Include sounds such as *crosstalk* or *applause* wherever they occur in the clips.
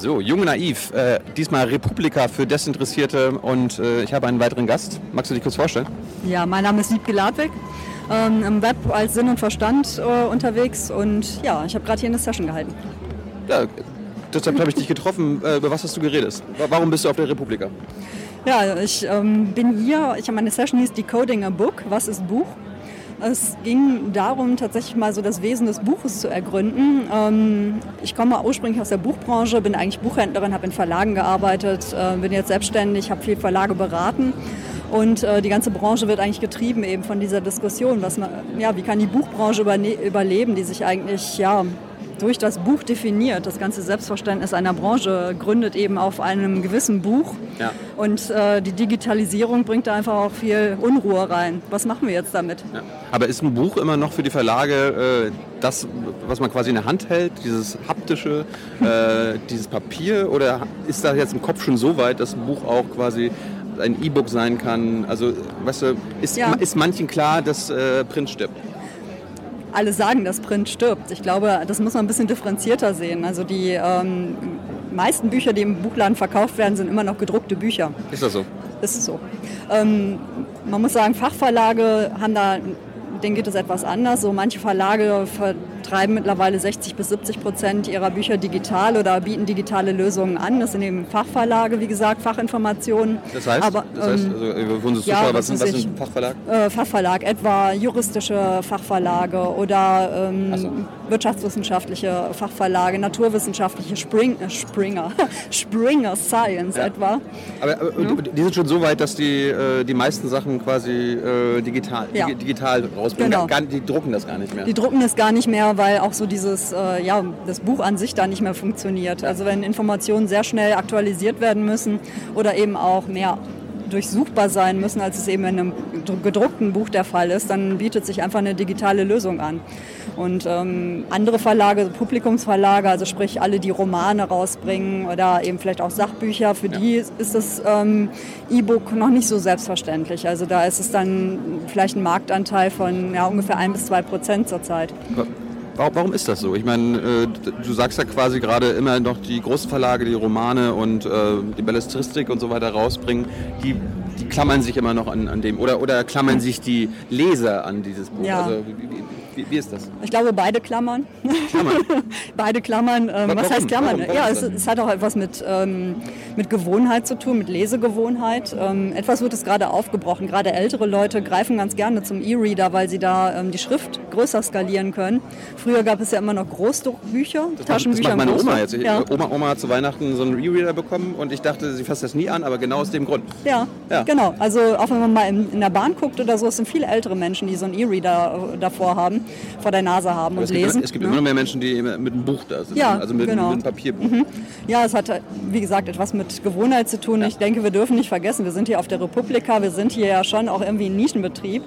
So, Jung und Naiv. Äh, diesmal Republika für Desinteressierte und äh, ich habe einen weiteren Gast. Magst du dich kurz vorstellen? Ja, mein Name ist Wiebke Ladwig. Ähm, Im Web als Sinn und Verstand äh, unterwegs und ja, ich habe gerade hier eine Session gehalten. Ja, deshalb habe ich dich getroffen. Äh, über was hast du geredet? Warum bist du auf der Republika? Ja, ich ähm, bin hier, ich habe meine Session hieß Decoding a Book. Was ist Buch? Es ging darum, tatsächlich mal so das Wesen des Buches zu ergründen. Ähm, ich komme ursprünglich aus der Buchbranche, bin eigentlich Buchhändlerin, habe in Verlagen gearbeitet, äh, bin jetzt selbstständig, habe viel Verlage beraten. Und äh, die ganze Branche wird eigentlich getrieben eben von dieser Diskussion, was man, ja, wie kann die Buchbranche überleben, die sich eigentlich ja, durch das Buch definiert. Das ganze Selbstverständnis einer Branche gründet eben auf einem gewissen Buch. Ja. Und äh, die Digitalisierung bringt da einfach auch viel Unruhe rein. Was machen wir jetzt damit? Ja. Aber ist ein Buch immer noch für die Verlage äh, das, was man quasi in der Hand hält, dieses haptische, äh, *laughs* dieses Papier? Oder ist da jetzt im Kopf schon so weit, dass ein Buch auch quasi ein E-Book sein kann? Also, weißt du, ist, ja. ist manchen klar, dass äh, Print stirbt? Alle sagen, dass Print stirbt. Ich glaube, das muss man ein bisschen differenzierter sehen. Also die ähm, meisten Bücher, die im Buchladen verkauft werden, sind immer noch gedruckte Bücher. Ist das so? Ist es so. Ähm, man muss sagen, Fachverlage haben da denen geht es etwas anders. So manche Verlage vertreiben mittlerweile 60 bis 70 Prozent ihrer Bücher digital oder bieten digitale Lösungen an. Das sind eben Fachverlage, wie gesagt, Fachinformationen. Das heißt, Aber, das heißt ähm, also, für unsere ja, was, sind, was sind Fachverlag? Äh, Fachverlag, etwa juristische Fachverlage oder ähm, so. wirtschaftswissenschaftliche Fachverlage, naturwissenschaftliche Spring, äh, Springer, *laughs* Springer Science ja. etwa. Aber, aber ja? die sind schon so weit, dass die, äh, die meisten Sachen quasi äh, digital, digital rausbringen. Genau. Gar, die drucken das gar nicht mehr. Die drucken das gar nicht mehr, weil auch so dieses, äh, ja, das Buch an sich da nicht mehr funktioniert. Also wenn Informationen sehr schnell aktualisiert werden müssen oder eben auch mehr durchsuchbar sein müssen, als es eben in einem gedruckten Buch der Fall ist, dann bietet sich einfach eine digitale Lösung an. Und ähm, andere Verlage, Publikumsverlage, also sprich alle, die Romane rausbringen oder eben vielleicht auch Sachbücher, für ja. die ist das ähm, E-Book noch nicht so selbstverständlich. Also da ist es dann vielleicht ein Marktanteil von ja, ungefähr ein bis zwei Prozent zurzeit. Warum ist das so? Ich meine, äh, du sagst ja quasi gerade immer noch die großen Verlage, die Romane und äh, die Belletristik und so weiter rausbringen, die, die klammern sich immer noch an, an dem oder, oder klammern sich die Leser an dieses Buch. Ja. Also, wie, wie, wie, ist das? Ich glaube, beide klammern. Klammern? *laughs* beide klammern. Ähm, was heißt klammern? Warum? Warum ja, es, es, hat auch etwas mit, ähm, mit Gewohnheit zu tun, mit Lesegewohnheit. Ähm, etwas wird es gerade aufgebrochen. Gerade ältere Leute greifen ganz gerne zum E-Reader, weil sie da ähm, die Schrift größer skalieren können. Früher gab es ja immer noch Großdruckbücher, das Taschenbücher. Das macht meine Oma jetzt. Ja. Oma, Oma hat zu Weihnachten so einen E-Reader bekommen und ich dachte, sie fasst das nie an, aber genau aus dem Grund. Ja, ja. genau. Also auch wenn man mal in, in der Bahn guckt oder so, es sind viele ältere Menschen, die so einen E-Reader äh, davor haben vor der Nase haben Aber und es lesen. Gibt, es gibt ja. immer noch mehr Menschen, die mit einem Buch da sind, ja, also mit, genau. mit einem Papierbuch. Mhm. Ja, es hat, wie gesagt, etwas mit Gewohnheit zu tun. Ja. Ich denke, wir dürfen nicht vergessen, wir sind hier auf der Republika, wir sind hier ja schon auch irgendwie ein Nischenbetrieb.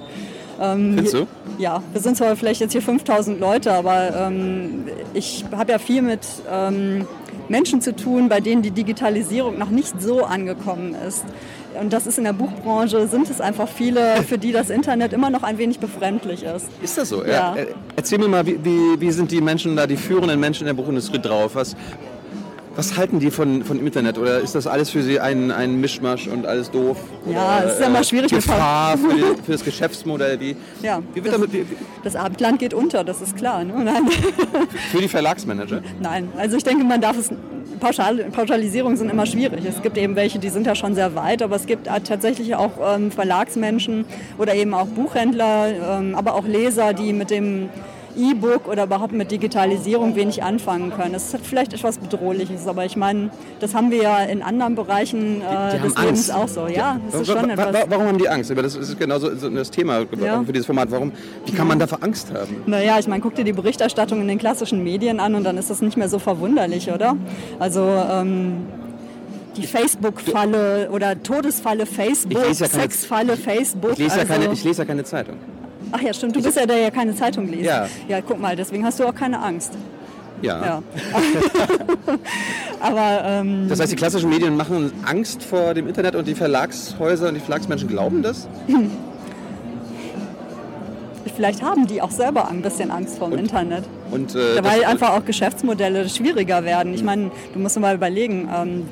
Ähm, Findest du? Ja, wir sind zwar vielleicht jetzt hier 5000 Leute, aber ähm, ich habe ja viel mit ähm, Menschen zu tun, bei denen die Digitalisierung noch nicht so angekommen ist und das ist in der Buchbranche, sind es einfach viele, für die das Internet immer noch ein wenig befremdlich ist. Ist das so? Ja. Äh, erzähl mir mal, wie, wie, wie sind die Menschen da, die führenden Menschen in der Buchindustrie drauf? Was, was halten die von, von Internet? Oder ist das alles für sie ein, ein Mischmasch und alles doof? Ja, es ist ja immer schwierig. Gefahr für, die, *laughs* für, das Geschäftsmodell? Wie, ja, wie wird das, damit, wie, das Abendland geht unter, das ist klar. Ne? *laughs* Nein. Für die Verlagsmanager? Nein, also ich denke, man darf es Pauschal, Pauschalisierungen sind immer schwierig. Es gibt eben welche, die sind ja schon sehr weit, aber es gibt tatsächlich auch ähm, Verlagsmenschen oder eben auch Buchhändler, ähm, aber auch Leser, die mit dem E-Book oder überhaupt mit Digitalisierung wenig anfangen können. Das ist vielleicht etwas Bedrohliches, aber ich meine, das haben wir ja in anderen Bereichen äh, des Lebens auch so. Ja, das ist schon etwas. Warum haben die Angst? Das ist genau so das Thema ja. für dieses Format. Warum, wie kann man dafür Angst haben? Naja, ich meine, guck dir die Berichterstattung in den klassischen Medien an und dann ist das nicht mehr so verwunderlich, oder? Also ähm, die Facebook-Falle oder Todesfalle Facebook, ja Sexfalle Facebook. Ich lese, ja keine, also ich lese ja keine Zeitung. Ach ja, stimmt. Du bist ja der, der keine Zeitung liest. Ja. Ja, guck mal, deswegen hast du auch keine Angst. Ja. ja. *laughs* Aber, ähm, das heißt, die klassischen Medien machen Angst vor dem Internet und die Verlagshäuser und die Verlagsmenschen glauben das? *laughs* vielleicht haben die auch selber ein bisschen Angst vor dem Internet. Und, äh, Weil einfach auch Geschäftsmodelle schwieriger werden. Ich meine, du musst mal überlegen, ähm,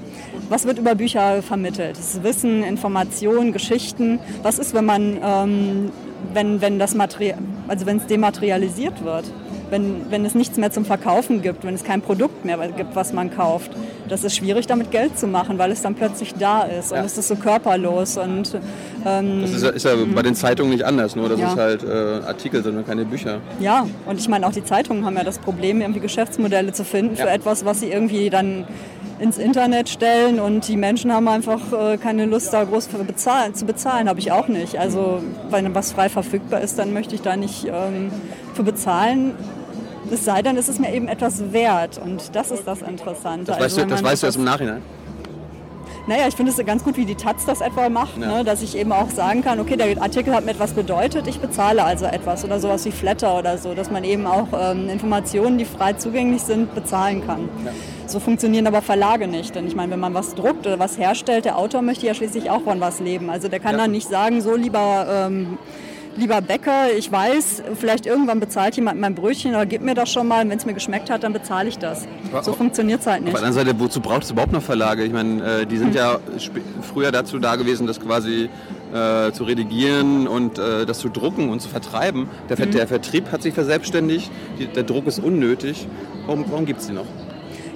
was wird über Bücher vermittelt? Das Wissen, Information, Geschichten. Was ist, wenn man, ähm, wenn, wenn das Material, also wenn es dematerialisiert wird? Wenn, wenn es nichts mehr zum Verkaufen gibt, wenn es kein Produkt mehr gibt, was man kauft. Das ist schwierig, damit Geld zu machen, weil es dann plötzlich da ist Ja. und es ist so körperlos und ähm, Das ist, ja- ist ja bei den Zeitungen nicht anders, nur das Ja. ist halt äh, Artikel, sondern keine Bücher. Ja, und ich meine, auch die Zeitungen haben ja das Problem, irgendwie Geschäftsmodelle zu finden für etwas, was sie irgendwie dann ins Internet stellen und die Menschen haben einfach äh, keine Lust, da groß für bezahlen, zu bezahlen. Habe ich auch nicht. Also, wenn was frei verfügbar ist, dann möchte ich da nicht ähm, für bezahlen. Es sei denn, es ist mir eben etwas wert und das ist das Interessante. Das Also, weißt du, wenn das weißt du erst im Nachhinein. Naja, ich finde es ganz gut, wie die Taz das etwa macht, Ja. ne? dass ich eben auch sagen kann, okay, der Artikel hat mir etwas bedeutet, ich bezahle also etwas oder sowas wie Flatter oder so, dass man eben auch ähm, Informationen, die frei zugänglich sind, bezahlen kann. So funktionieren aber Verlage nicht, denn ich meine, wenn man was druckt oder was herstellt, der Autor möchte ja schließlich auch von was leben. Also der kann Ja. dann nicht sagen, so lieber... Ähm, Lieber Bäcker, ich weiß, vielleicht irgendwann bezahlt jemand mein Brötchen oder gib mir das schon mal. Wenn es mir geschmeckt hat, dann bezahle ich das. So funktioniert es halt Auf nicht. der anderen Seite, wozu braucht es überhaupt noch Verlage? Ich meine, äh, die Hm. sind ja sp- früher dazu da gewesen, das quasi äh, zu redigieren und äh, das zu drucken und zu vertreiben. Der, Hm. Ver der Vertrieb hat sich verselbstständigt, die, der Druck ist unnötig. Warum, warum gibt es die noch?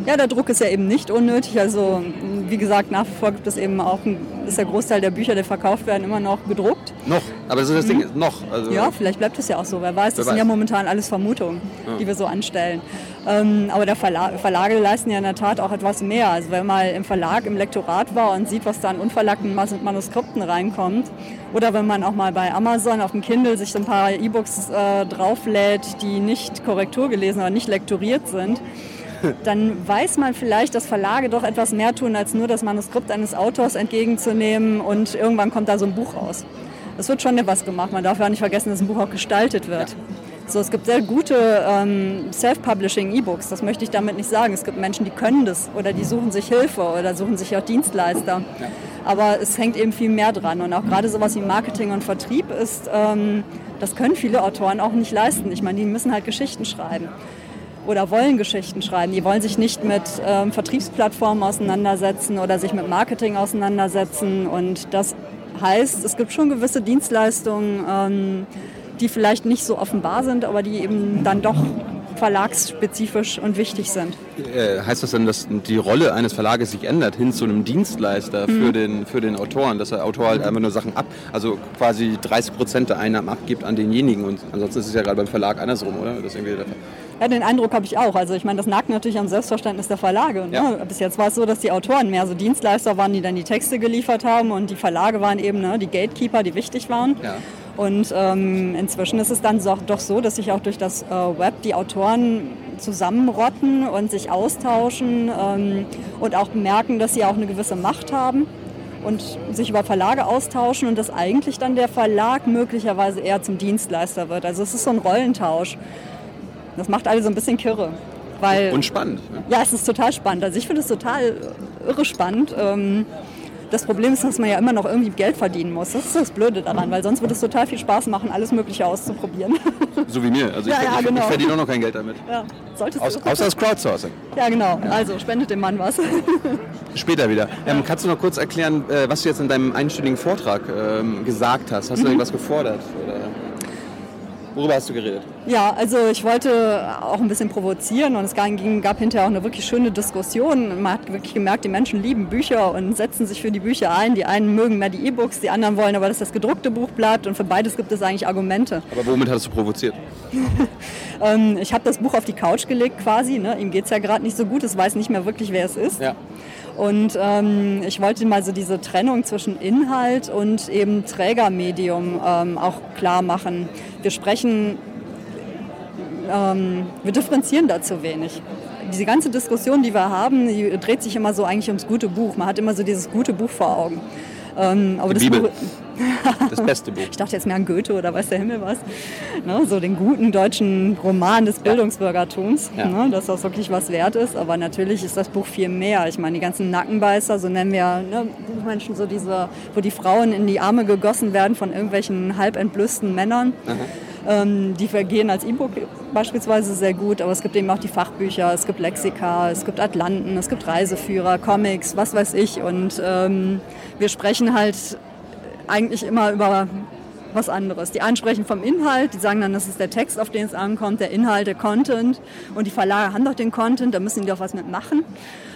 Ja, der Druck ist ja eben nicht unnötig. Also wie gesagt, nach wie vor gibt es eben auch, ein, ist der Großteil der Bücher, die verkauft werden, immer noch gedruckt. Noch, aber das ist das Ding, noch. Also, Mhm. Ja, vielleicht bleibt es ja auch so. Wer weiß, das Wer sind ja weiß. momentan alles Vermutungen, die wir so anstellen. Ähm, aber der Verla Verlage leisten ja in der Tat auch etwas mehr. Also wenn man im Verlag im Lektorat war und sieht, was da an unverlackten Mas- Manuskripten reinkommt, oder wenn man auch mal bei Amazon auf dem Kindle sich so ein paar E-Books äh, drauflädt, die nicht Korrektur gelesen oder nicht lektoriert sind, dann weiß man vielleicht, dass Verlage doch etwas mehr tun, als nur das Manuskript eines Autors entgegenzunehmen und irgendwann kommt da so ein Buch raus. Es wird schon etwas gemacht. Man darf ja auch nicht vergessen, dass ein Buch auch gestaltet wird. So, es gibt sehr gute ähm, Self-Publishing E-Books, das möchte ich damit nicht sagen. Es gibt Menschen, die können das oder die suchen sich Hilfe oder suchen sich auch Dienstleister. Aber es hängt eben viel mehr dran. Und auch gerade sowas wie Marketing und Vertrieb ist, ähm, das können viele Autoren auch nicht leisten. Ich meine, die müssen halt Geschichten schreiben oder wollen Geschichten schreiben. Die wollen sich nicht mit ähm, Vertriebsplattformen auseinandersetzen oder sich mit Marketing auseinandersetzen. Und das heißt, es gibt schon gewisse Dienstleistungen, ähm, die vielleicht nicht so offenbar sind, aber die eben dann doch verlagsspezifisch und wichtig sind. Äh, heißt das denn, dass die Rolle eines Verlages sich ändert hin zu einem Dienstleister Mhm. für, den, für den Autoren, dass der Autor halt einfach nur Sachen ab, also quasi 30 Prozent der Einnahmen abgibt an denjenigen und ansonsten ist es ja gerade beim Verlag andersrum, oder? Das irgendwie. Ja, den Eindruck habe ich auch. Also ich meine, das nagt natürlich am Selbstverständnis der Verlage. Ne? Ja. Bis jetzt war es so, dass die Autoren mehr so Dienstleister waren, die dann die Texte geliefert haben und die Verlage waren eben ne, die Gatekeeper, die wichtig waren. Ja. Und ähm, inzwischen ist es dann so, doch so, dass sich auch durch das äh, Web die Autoren zusammenrotten und sich austauschen ähm, und auch merken, dass sie auch eine gewisse Macht haben und sich über Verlage austauschen und dass eigentlich dann der Verlag möglicherweise eher zum Dienstleister wird. Also es ist so ein Rollentausch. Das macht alle so ein bisschen kirre. Weil, Und spannend. Ne? ja, es ist total spannend. Also ich finde es total irre spannend. Ähm, das Problem ist, dass man ja immer noch irgendwie Geld verdienen muss. Das ist das Blöde daran, weil sonst würde es total viel Spaß machen, alles Mögliche auszuprobieren. *laughs* So wie mir. Also ich, Ja, ja, ich, genau. ich verdiene auch noch kein Geld damit. ja, solltest Aus, außer das Crowdsourcing. Ja, genau. Also spendet dem Mann was. *laughs* Später wieder. Ähm, kannst du noch kurz erklären, äh, was du jetzt in deinem einstündigen Vortrag ähm, gesagt hast? Hast du Mhm. irgendwas gefordert? Oder worüber hast du geredet? Ja, also ich wollte auch ein bisschen provozieren und es ging, gab hinterher auch eine wirklich schöne Diskussion. Man hat wirklich gemerkt, die Menschen lieben Bücher und setzen sich für die Bücher ein. Die einen mögen mehr die E-Books, die anderen wollen aber, dass das gedruckte Buch bleibt und für beides gibt es eigentlich Argumente. Aber womit hast du provoziert? *laughs* Ähm, ich habe das Buch auf die Couch gelegt quasi. Ne? Ihm geht es ja gerade nicht so gut, es weiß nicht mehr wirklich, wer es ist. Ja. Und ähm, ich wollte mal so diese Trennung zwischen Inhalt und eben Trägermedium ähm, auch klar machen. Wir sprechen, ähm, wir differenzieren da zu wenig. Diese ganze Diskussion, die wir haben, die dreht sich immer so eigentlich ums gute Buch. Man hat immer so dieses gute Buch vor Augen. Ähm, aber Die das. Buch, *laughs* Das beste Buch. ich dachte jetzt mehr an Goethe oder weiß der Himmel was. Ne, so den guten deutschen Roman des Bildungsbürgertums, Ja. ne, dass das wirklich was wert ist. Aber natürlich ist das Buch viel mehr. Ich meine, die ganzen Nackenbeißer, so nennen wir ne, Menschen so diese, wo die Frauen in die Arme gegossen werden von irgendwelchen halb entblößten Männern. Ähm, die vergehen als E-Book beispielsweise sehr gut, aber es gibt eben auch die Fachbücher, es gibt Lexika, es gibt Atlanten, es gibt Reiseführer, Comics, was weiß ich. Und ähm, wir sprechen halt eigentlich immer über was anderes. Die einen sprechen vom Inhalt, die sagen dann, das ist der Text, auf den es ankommt, der Inhalt, der Content. Und die Verlage haben doch den Content, da müssen die doch was mitmachen.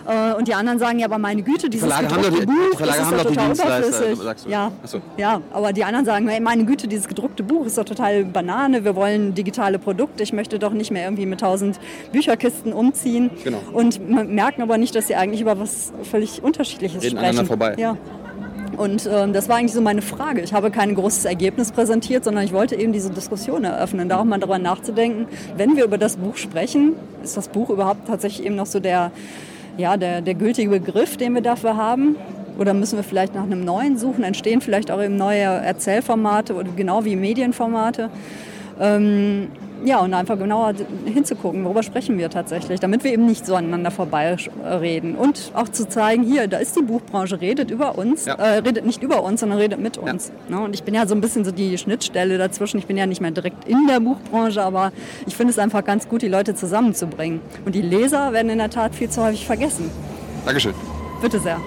Äh, und die anderen sagen, ja, aber meine Güte, dieses Verlage haben gedruckte doch die- Buch, Verlage ist haben doch total überflüssig. sagst du. Ja, so. ja, aber die anderen sagen, hey, meine Güte, dieses gedruckte Buch ist doch total Banane, wir wollen digitale Produkte, ich möchte doch nicht mehr irgendwie mit tausend Bücherkisten umziehen. Genau. Und merken aber nicht, dass sie eigentlich über was völlig Unterschiedliches Reden sprechen. aneinander vorbei. Ja. Und ähm, das war eigentlich so meine Frage. Ich habe kein großes Ergebnis präsentiert, sondern ich wollte eben diese Diskussion eröffnen, darum mal darüber nachzudenken, wenn wir über das Buch sprechen, ist das Buch überhaupt tatsächlich eben noch so der, ja, der, der gültige Begriff, den wir dafür haben? Oder müssen wir vielleicht nach einem neuen suchen? Entstehen vielleicht auch eben neue Erzählformate oder genau wie Medienformate? Ähm, ja, und einfach genauer hinzugucken, worüber sprechen wir tatsächlich, damit wir eben nicht so aneinander vorbeireden. Und auch zu zeigen, hier, da ist die Buchbranche, redet über uns, Ja. äh, redet nicht über uns, sondern redet mit uns. Ne? Und ich bin ja so ein bisschen so die Schnittstelle dazwischen. Ich bin ja nicht mehr direkt in der Buchbranche, aber ich finde es einfach ganz gut, die Leute zusammenzubringen. Und die Leser werden in der Tat viel zu häufig vergessen. Dankeschön. Bitte sehr.